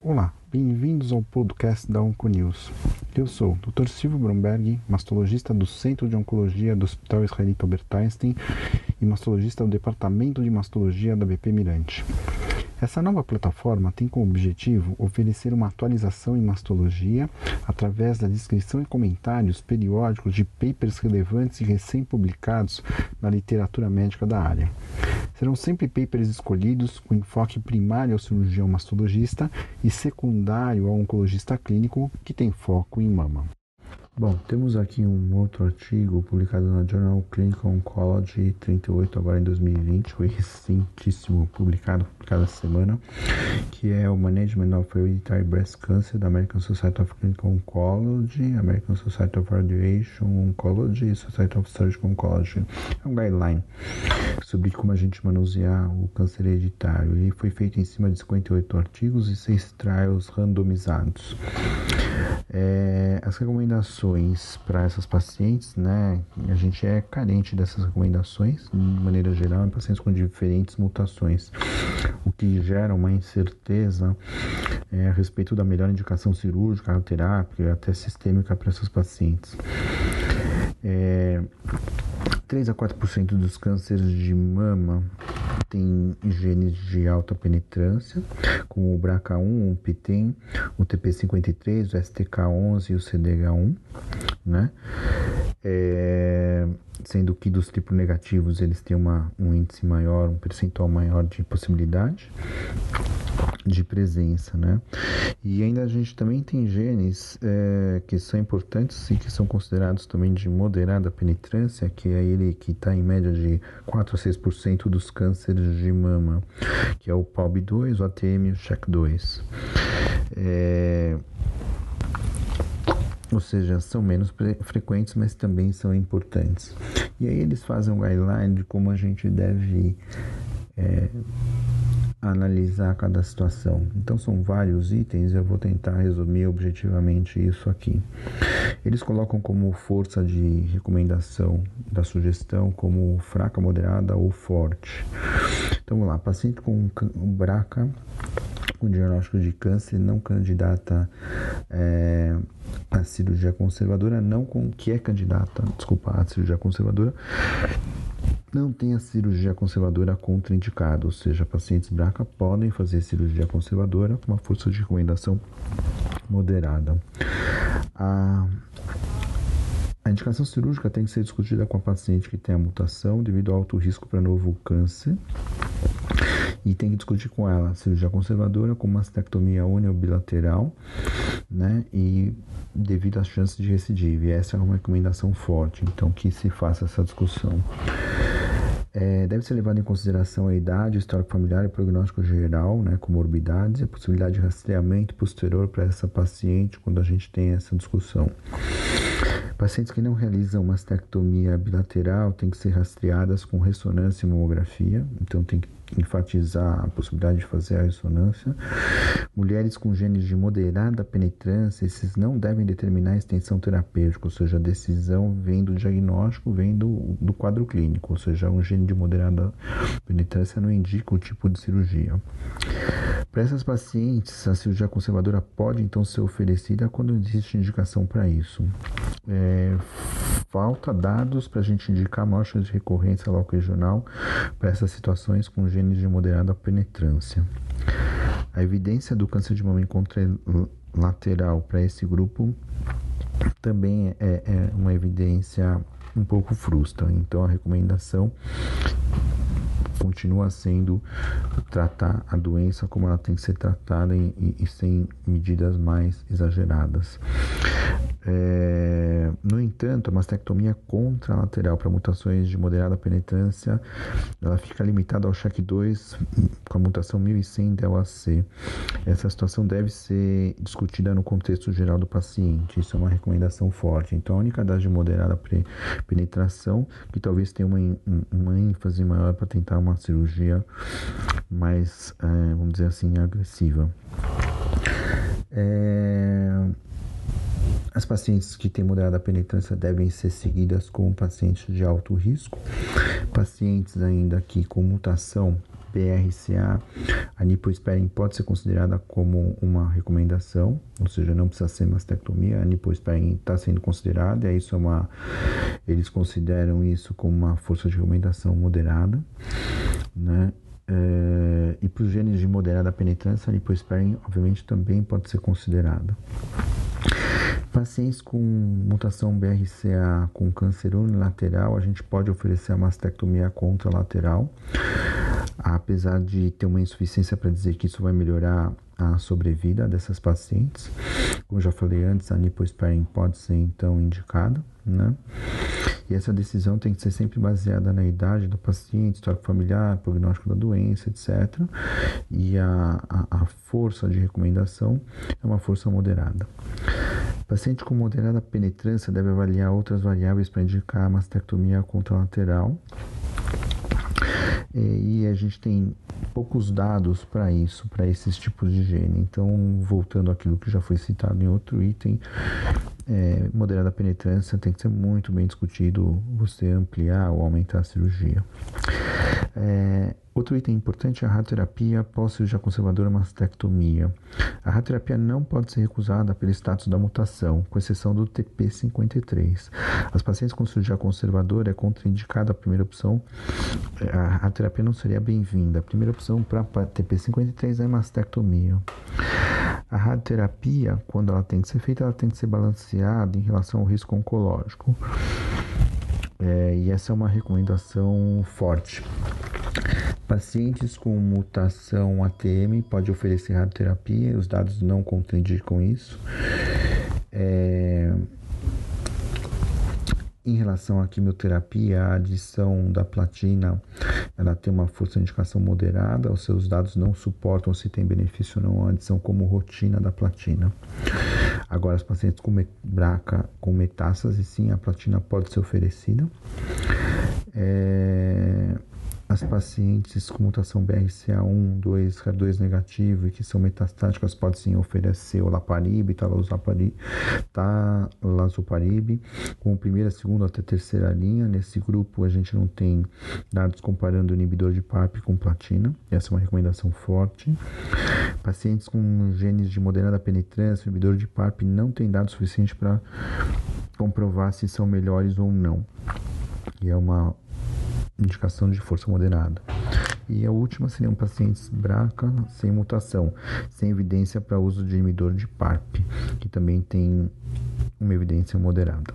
Olá, bem-vindos ao podcast da Onconews. Eu sou o Dr. Silvio Bromberg, mastologista do Centro de Oncologia do Hospital Israelita Albert Einstein e mastologista do Departamento de Mastologia da BP Mirante. Essa nova plataforma tem como objetivo oferecer uma atualização em mastologia através da descrição e comentários periódicos de papers relevantes e recém-publicados na literatura médica da área. Serão sempre papers escolhidos com enfoque primário ao cirurgião mastologista e secundário ao oncologista clínico que tem foco em mama. Bom, temos aqui um outro artigo publicado na Journal Clinical Oncology 38 agora em 2020, foi recentíssimo, publicado cada semana, que é o Management of Hereditary Breast Cancer da American Society of Clinical Oncology, American Society of Radiation Oncology e Society of Surgical Oncology. É um guideline sobre como a gente manusear o câncer hereditário. Ele foi feito em cima de 58 artigos e 6 trials randomizados. É, as recomendações para essas pacientes, né? A gente é carente dessas recomendações, de maneira geral, em pacientes com diferentes mutações, o que gera uma incerteza é, a respeito da melhor indicação cirúrgica, terápica e até sistêmica para essas pacientes. É, 3 a 4% dos cânceres de mama tem genes de alta penetrância, como o BRCA1, o PTEN, o TP53, o STK11 e o CDH1, né? É, sendo que dos triplo negativos eles têm uma, um índice maior, um percentual maior de possibilidade de presença, né? E ainda a gente também tem genes é, que são importantes e que são considerados também de moderada penetrância, que é ele que está em média de 4 a 6% dos cânceres de mama, que é o PALB2, o ATM e o CHEC2. É, ou seja, são menos frequentes, mas também são importantes. E aí eles fazem um guideline de como a gente deve é, analisar cada situação. Então são vários itens, eu vou tentar resumir objetivamente isso aqui. Eles colocam como força de recomendação da sugestão como fraca, moderada ou forte. Então vamos lá, paciente com BRCA com diagnóstico de câncer não candidata é, a cirurgia conservadora, não com que é candidata, desculpa, a cirurgia conservadora, não tem a cirurgia conservadora contraindicada, ou seja, pacientes BRCA podem fazer cirurgia conservadora com uma força de recomendação moderada. A, a indicação cirúrgica tem que ser discutida com a paciente que tem a mutação devido ao alto risco para novo câncer e tem que discutir com ela cirurgia conservadora com mastectomia bilateral, né? E devido às chances de recidiva. E essa é uma recomendação forte, então que se faça essa discussão. É, deve ser levado em consideração a idade, o histórico familiar e prognóstico geral, né, comorbidades, e a possibilidade de rastreamento posterior para essa paciente quando a gente tem essa discussão. Pacientes que não realizam mastectomia bilateral têm que ser rastreadas com ressonância e mamografia, então tem que enfatizar a possibilidade de fazer a ressonância. Mulheres com genes de moderada penetrância, esses não devem determinar a extensão terapêutica, ou seja, a decisão vem do diagnóstico, vem do, do quadro clínico, ou seja, um gene de moderada penetrância não indica o tipo de cirurgia. Para essas pacientes, a cirurgia conservadora pode então ser oferecida quando existe indicação para isso. É, falta dados para a gente indicar maior chance de recorrência local regional para essas situações com genes de moderada penetrância. A evidência do câncer de mama lateral para esse grupo também é, é uma evidência um pouco frustra. Então a recomendação continua sendo tratar a doença como ela tem que ser tratada e, e, e sem medidas mais exageradas. É, no entanto, a mastectomia contralateral para mutações de moderada penetrância, ela fica limitada ao check 2 com a mutação 1100 DLAC. Essa situação deve ser discutida no contexto geral do paciente. Isso é uma recomendação forte. Então, a única idade de moderada penetração, que talvez tenha uma, uma ênfase maior para tentar uma cirurgia mais, é, vamos dizer assim, agressiva. É, As pacientes que têm moderada penetrância devem ser seguidas como pacientes de alto risco. Pacientes ainda que com mutação BRCA, a nipoesperin pode ser considerada como uma recomendação, ou seja, não precisa ser mastectomia, a nipoesperin está sendo considerada, e isso é uma, eles consideram isso como uma força de recomendação moderada, né? É, e para os genes de moderada penetrância, a liposparing obviamente também pode ser considerada. Pacientes com mutação BRCA com câncer unilateral, a gente pode oferecer a mastectomia contralateral, apesar de ter uma insuficiência para dizer que isso vai melhorar a sobrevida dessas pacientes. Como já falei antes, a niposparing pode ser então indicada, né? E essa decisão tem que ser sempre baseada na idade do paciente, histórico familiar, prognóstico da doença, etc. E a, a, a força de recomendação é uma força moderada. Paciente com moderada penetrância deve avaliar outras variáveis para indicar a mastectomia contralateral. E a gente tem poucos dados para isso, para esses tipos de gene. Então, voltando àquilo que já foi citado em outro item, é, moderada penetrância tem que ser muito bem discutido você ampliar ou aumentar a cirurgia. É, outro item importante é a radioterapia pós-cirurgia conservadora mastectomia. A radioterapia não pode ser recusada pelo status da mutação, com exceção do TP53. As pacientes com cirurgia conservadora é contraindicada a primeira opção. A radioterapia não seria bem-vinda. A primeira opção para TP53 é mastectomia. A radioterapia, quando ela tem que ser feita, ela tem que ser balanceada em relação ao risco oncológico. É, e essa é uma recomendação forte. Pacientes com mutação ATM pode oferecer radioterapia, os dados não contraindicam isso. É, em relação à quimioterapia, a adição da platina, ela tem uma força de indicação moderada, os seus dados não suportam se tem benefício ou não a adição como rotina da platina. Agora, os pacientes com braca com metástase, sim, a platina pode ser oferecida. É as pacientes com mutação BRCA1, 2, HER2 negativo e que são metastáticas podem sim oferecer o Laparib, Talazoparib, com primeira, segunda até terceira linha. Nesse grupo a gente não tem dados comparando o inibidor de PARP com platina, essa é uma recomendação forte. Pacientes com genes de moderada penetrância, inibidor de PARP não tem dados suficientes para comprovar se são melhores ou não. E é uma indicação de força moderada. E a última seriam pacientes BRCA sem mutação, sem evidência para uso de inibidor de PARP, que também tem uma evidência moderada.